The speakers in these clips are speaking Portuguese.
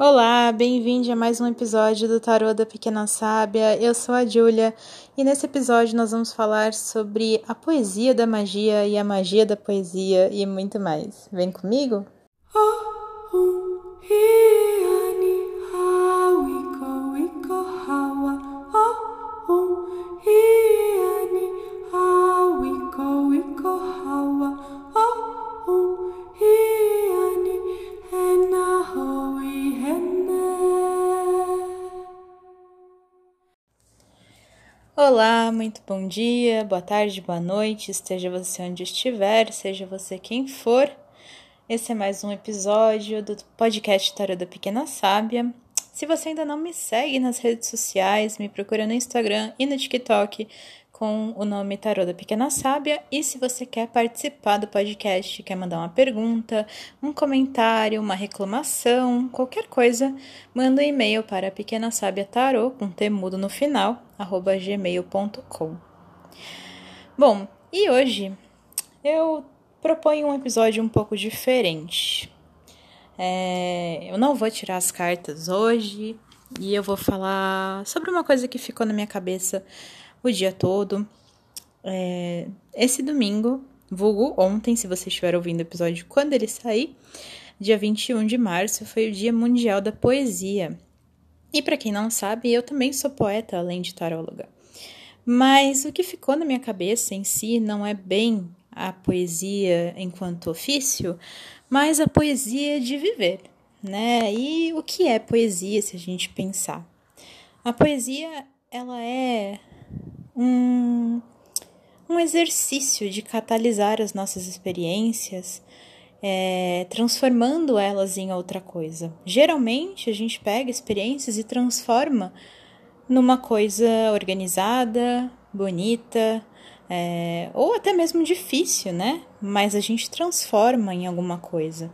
Olá, bem-vindo a mais um episódio do Tarô da Pequena Sábia. Eu sou a Júlia e nesse episódio nós vamos falar sobre a poesia da magia e a magia da poesia e muito mais. Vem comigo? Oh, oh, Olá, muito bom dia, boa tarde, boa noite, esteja você onde estiver, seja você quem for. Esse é mais um episódio do podcast Tarô da Pequena Sábia. Se você ainda não me segue nas redes sociais, me procura no Instagram e no TikTok com o nome Tarô da Pequena Sábia. E se você quer participar do podcast, quer mandar uma pergunta, um comentário, uma reclamação, qualquer coisa, manda um e-mail para Pequena Sábia Tarô, com T mudo no final, arroba gmail.com. Bom, e hoje eu proponho um episódio um pouco diferente. É, eu não vou tirar as cartas hoje e eu vou falar sobre uma coisa que ficou na minha cabeça o dia todo. É, esse domingo, vulgo ontem, se você estiver ouvindo o episódio quando ele sair, dia 21 de março, foi o Dia Mundial da Poesia. E para quem não sabe, eu também sou poeta, além de taróloga. Mas o que ficou na minha cabeça em si não é bem a poesia enquanto ofício, mas a poesia de viver, né? E o que é poesia se a gente pensar? A poesia, ela é um, um exercício de catalisar as nossas experiências, é, transformando elas em outra coisa. Geralmente a gente pega experiências e transforma numa coisa organizada, bonita, é, ou até mesmo difícil, né? Mas a gente transforma em alguma coisa.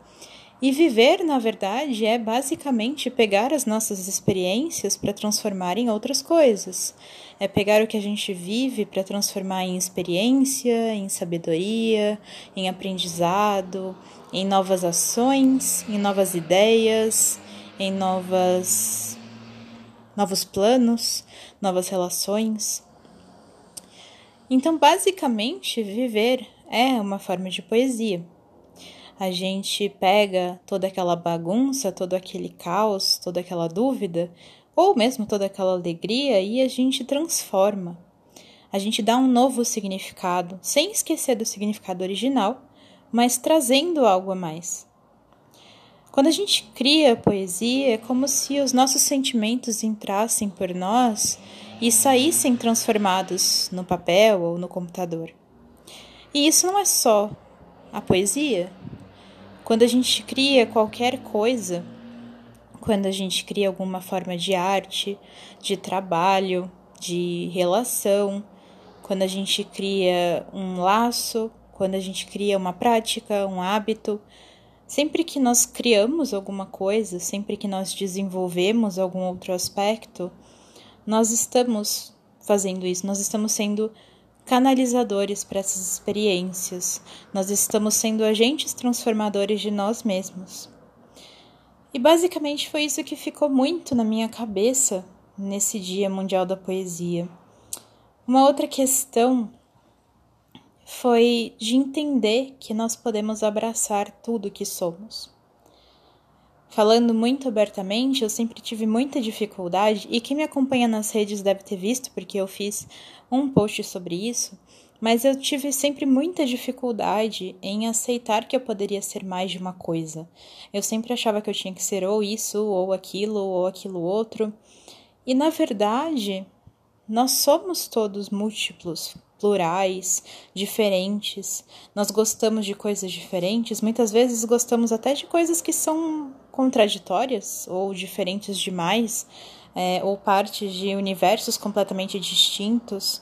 E viver, na verdade, é basicamente pegar as nossas experiências para transformar em outras coisas. É pegar o que a gente vive para transformar em experiência, em sabedoria, em aprendizado, em novas ações, em novas ideias, em novas novos planos, novas relações. Então, basicamente, viver é uma forma de poesia a gente pega toda aquela bagunça, todo aquele caos, toda aquela dúvida, ou mesmo toda aquela alegria e a gente transforma. A gente dá um novo significado, sem esquecer do significado original, mas trazendo algo a mais. Quando a gente cria poesia, é como se os nossos sentimentos entrassem por nós e saíssem transformados no papel ou no computador. E isso não é só a poesia, quando a gente cria qualquer coisa, quando a gente cria alguma forma de arte, de trabalho, de relação, quando a gente cria um laço, quando a gente cria uma prática, um hábito, sempre que nós criamos alguma coisa, sempre que nós desenvolvemos algum outro aspecto, nós estamos fazendo isso, nós estamos sendo canalizadores para essas experiências. Nós estamos sendo agentes transformadores de nós mesmos. E basicamente foi isso que ficou muito na minha cabeça nesse Dia Mundial da Poesia. Uma outra questão foi de entender que nós podemos abraçar tudo que somos. Falando muito abertamente, eu sempre tive muita dificuldade, e quem me acompanha nas redes deve ter visto, porque eu fiz um post sobre isso, mas eu tive sempre muita dificuldade em aceitar que eu poderia ser mais de uma coisa. Eu sempre achava que eu tinha que ser ou isso, ou aquilo, ou aquilo outro. E na verdade, nós somos todos múltiplos, plurais, diferentes. Nós gostamos de coisas diferentes, muitas vezes gostamos até de coisas que são contraditórias ou diferentes demais, é, ou partes de universos completamente distintos.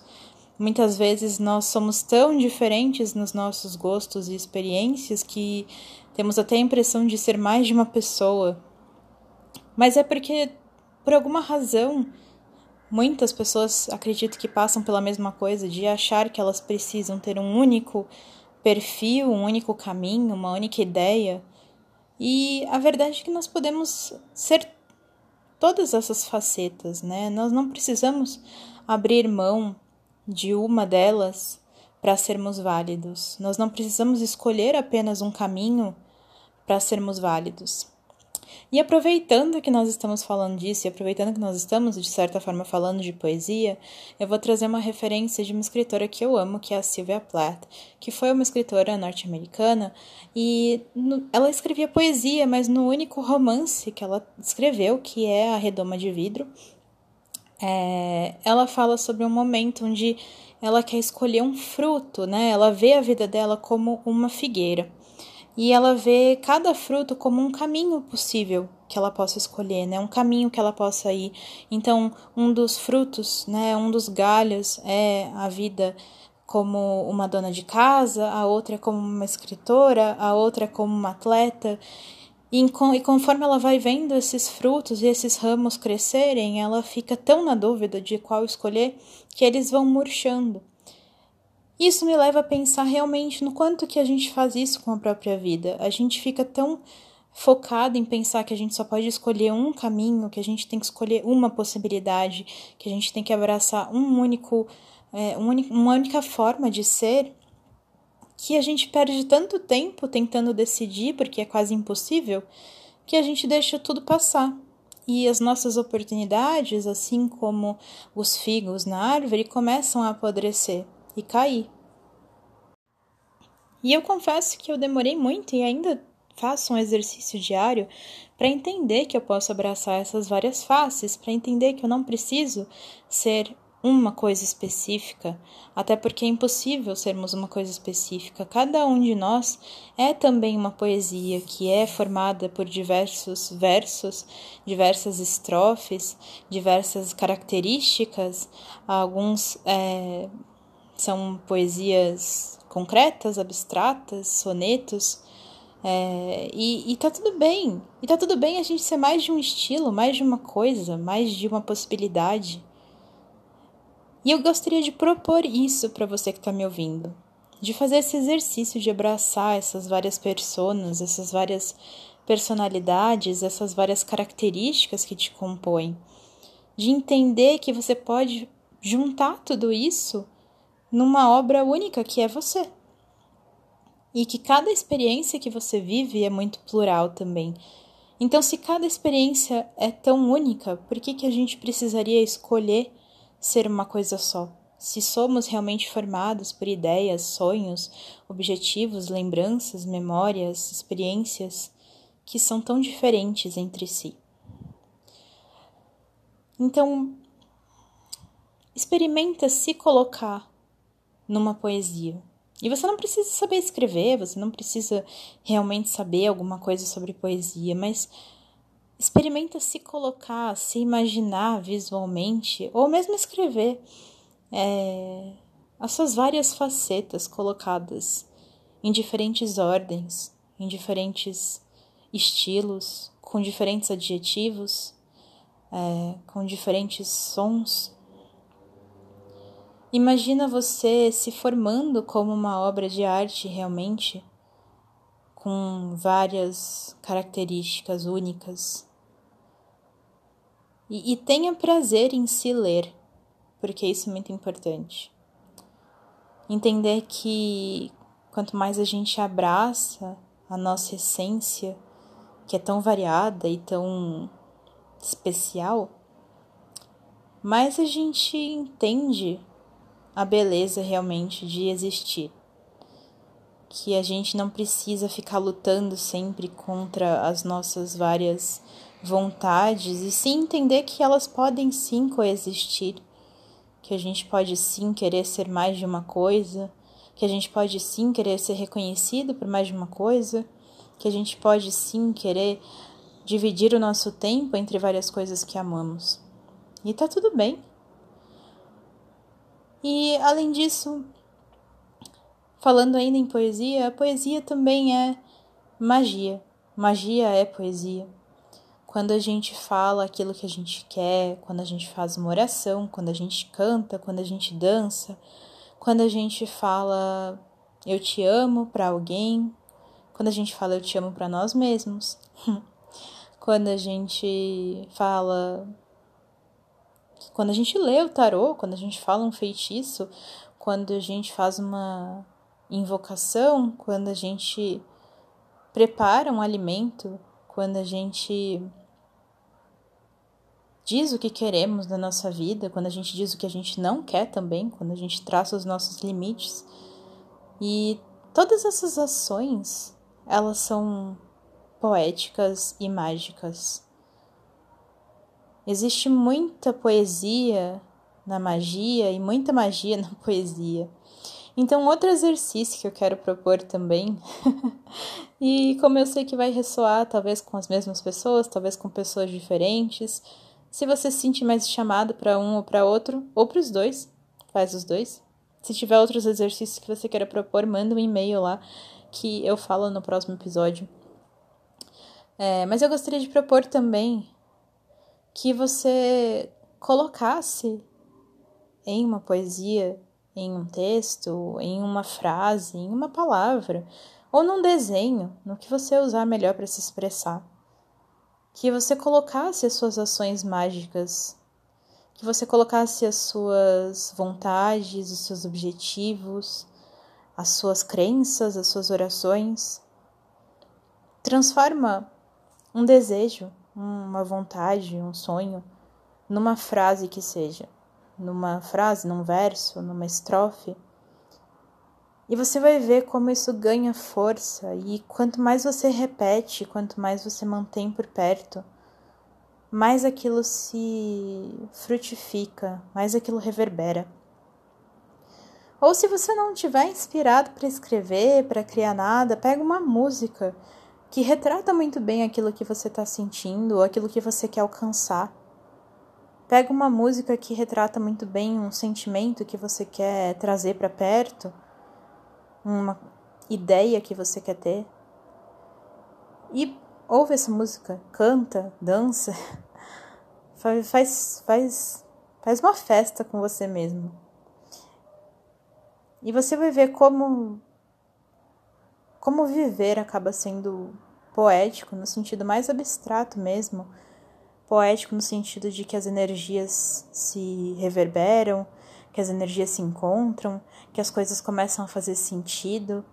Muitas vezes nós somos tão diferentes nos nossos gostos e experiências que temos até a impressão de ser mais de uma pessoa. Mas é porque, por alguma razão, muitas pessoas acredito que passam pela mesma coisa de achar que elas precisam ter um único perfil, um único caminho, uma única ideia E a verdade é que nós podemos ser todas essas facetas, né? Nós não precisamos abrir mão de uma delas para sermos válidos. Nós não precisamos escolher apenas um caminho para sermos válidos. E aproveitando que nós estamos falando disso, e aproveitando que nós estamos, de certa forma, falando de poesia, eu vou trazer uma referência de uma escritora que eu amo, que é a Sylvia Plath, que foi uma escritora norte-americana, e no, ela escrevia poesia, mas no único romance que ela escreveu, que é A Redoma de Vidro, é, ela fala sobre um momento onde ela quer escolher um fruto, né? Ela vê a vida dela como uma figueira e ela vê cada fruto como um caminho possível que ela possa escolher, né? Um caminho que ela possa ir. Então, um dos frutos, né? Um dos galhos é a vida como uma dona de casa, a outra é como uma escritora, a outra é como uma atleta. E, conforme ela vai vendo esses frutos e esses ramos crescerem, ela fica tão na dúvida de qual escolher que eles vão murchando. Isso me leva a pensar realmente no quanto que a gente faz isso com a própria vida. A gente fica tão focado em pensar que a gente só pode escolher um caminho, que a gente tem que escolher uma possibilidade, que a gente tem que abraçar um único, é, um uma única forma de ser, que a gente perde tanto tempo tentando decidir, porque é quase impossível, que a gente deixa tudo passar. E as nossas oportunidades, assim como os figos na árvore, começam a apodrecer e cair. E eu confesso que eu demorei muito e ainda faço um exercício diário para entender que eu posso abraçar essas várias faces, para entender que eu não preciso ser uma coisa específica, até porque é impossível sermos uma coisa específica. Cada um de nós é também uma poesia que é formada por diversos versos, diversas estrofes, diversas características. Alguns é, são poesias concretas, abstratas, sonetos. É, e, e tá tudo bem. E tá tudo bem a gente ser mais de um estilo, mais de uma coisa, mais de uma possibilidade. E eu gostaria de propor isso para você que está me ouvindo, de fazer esse exercício de abraçar essas várias personas, essas várias personalidades, essas várias características que te compõem, de entender que você pode juntar tudo isso numa obra única que é você. E que cada experiência que você vive é muito plural também. Então, se cada experiência é tão única, por que, que a gente precisaria escolher ser uma coisa só. Se somos realmente formados por ideias, sonhos, objetivos, lembranças, memórias, experiências que são tão diferentes entre si. Então, experimenta se colocar numa poesia. E você não precisa saber escrever, você não precisa realmente saber alguma coisa sobre poesia, mas experimenta se colocar, se imaginar visualmente, ou mesmo escrever é, as suas várias facetas colocadas em diferentes ordens, em diferentes estilos, com diferentes adjetivos, é, com diferentes sons. Imagina você se formando como uma obra de arte realmente, com várias características únicas e, e tenha prazer em se ler, porque isso é muito importante. Entender que quanto mais a gente abraça a nossa essência, que é tão variada e tão especial, mais a gente entende a beleza realmente de existir. Que a gente não precisa ficar lutando sempre contra as nossas várias vontades e sim entender que elas podem sim coexistir, que a gente pode sim querer ser mais de uma coisa, que a gente pode sim querer ser reconhecido por mais de uma coisa, que a gente pode sim querer dividir o nosso tempo entre várias coisas que amamos. E tá tudo bem. E além disso, falando ainda em poesia, a poesia também é magia. Magia é poesia. Quando a gente fala aquilo que a gente quer, quando a gente faz uma oração, quando a gente canta, quando a gente dança, quando a gente fala eu te amo para alguém, quando a gente fala eu te amo para nós mesmos, quando a gente fala. Quando a gente lê o tarô, quando a gente fala um feitiço, quando a gente faz uma invocação, quando a gente prepara um alimento, quando a gente diz o que queremos na nossa vida, quando a gente diz o que a gente não quer também, quando a gente traça os nossos limites. E todas essas ações, elas são poéticas e mágicas. Existe muita poesia na magia e muita magia na poesia. Então, outro exercício que eu quero propor também, e como eu sei que vai ressoar talvez com as mesmas pessoas, talvez com pessoas diferentes, se você se sentir mais chamado para um ou para outro, ou para os dois, faz os dois. Se tiver outros exercícios que você queira propor, manda um e-mail lá que eu falo no próximo episódio. É, mas eu gostaria de propor também que você colocasse em uma poesia, em um texto, em uma frase, em uma palavra, ou num desenho, no que você usar melhor para se expressar que você colocasse as suas ações mágicas, que você colocasse as suas vontades, os seus objetivos, as suas crenças, as suas orações. Transforma um desejo, uma vontade, um sonho, numa frase que seja, numa frase, num verso, numa estrofe e você vai ver como isso ganha força, e quanto mais você repete, quanto mais você mantém por perto, mais aquilo se frutifica, mais aquilo reverbera. Ou se você não tiver inspirado para escrever, para criar nada, pega uma música que retrata muito bem aquilo que você está sentindo ou aquilo que você quer alcançar. Pega uma música que retrata muito bem um sentimento que você quer trazer para perto uma ideia que você quer ter. E ouve essa música, canta, dança, faz, faz, faz, uma festa com você mesmo. E você vai ver como como viver acaba sendo poético no sentido mais abstrato mesmo, poético no sentido de que as energias se reverberam, que as energias se encontram, que as coisas começam a fazer sentido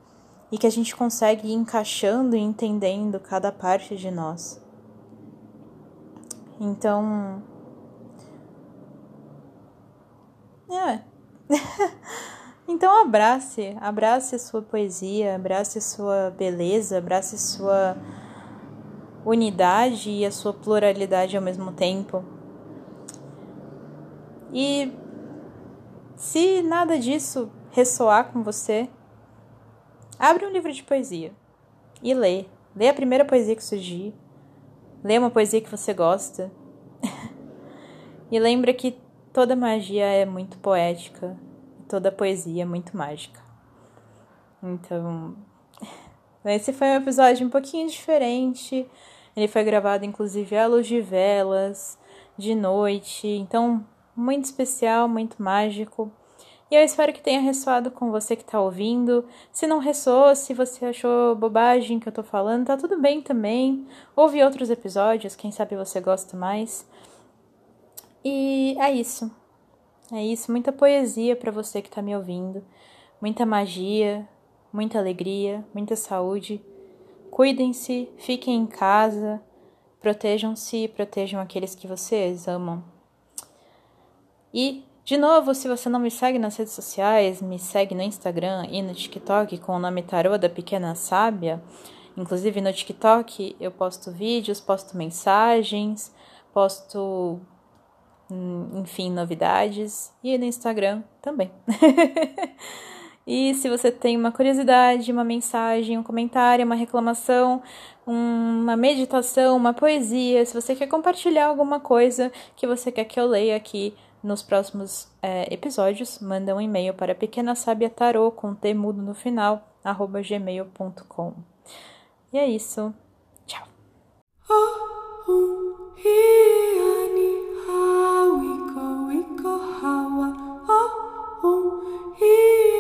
e que a gente consegue ir encaixando e entendendo cada parte de nós. Então. É. então abrace, abrace a sua poesia, abrace a sua beleza, abrace sua unidade e a sua pluralidade ao mesmo tempo. E se nada disso ressoar com você, abre um livro de poesia e lê. Lê a primeira poesia que surgir. Lê uma poesia que você gosta. e lembra que toda magia é muito poética, toda poesia é muito mágica. Então, esse foi um episódio um pouquinho diferente. Ele foi gravado inclusive à luz de velas, de noite. Então, muito especial, muito mágico. E eu espero que tenha ressoado com você que está ouvindo. Se não ressoou, se você achou bobagem que eu tô falando, tá tudo bem também. Ouve outros episódios, quem sabe você gosta mais. E é isso. É isso, muita poesia para você que tá me ouvindo. Muita magia, muita alegria, muita saúde. Cuidem-se, fiquem em casa, protejam-se e protejam aqueles que vocês amam. E, de novo, se você não me segue nas redes sociais, me segue no Instagram e no TikTok com o nome Tarô da Pequena Sábia. Inclusive no TikTok eu posto vídeos, posto mensagens, posto, enfim, novidades. E no Instagram também. E se você tem uma curiosidade, uma mensagem, um comentário, uma reclamação, uma meditação, uma poesia, se você quer compartilhar alguma coisa que você quer que eu leia aqui nos próximos é, episódios, manda um e-mail para pequenasabiatarô com T mudo no final, arroba gmail.com. E é isso. Tchau! Hee.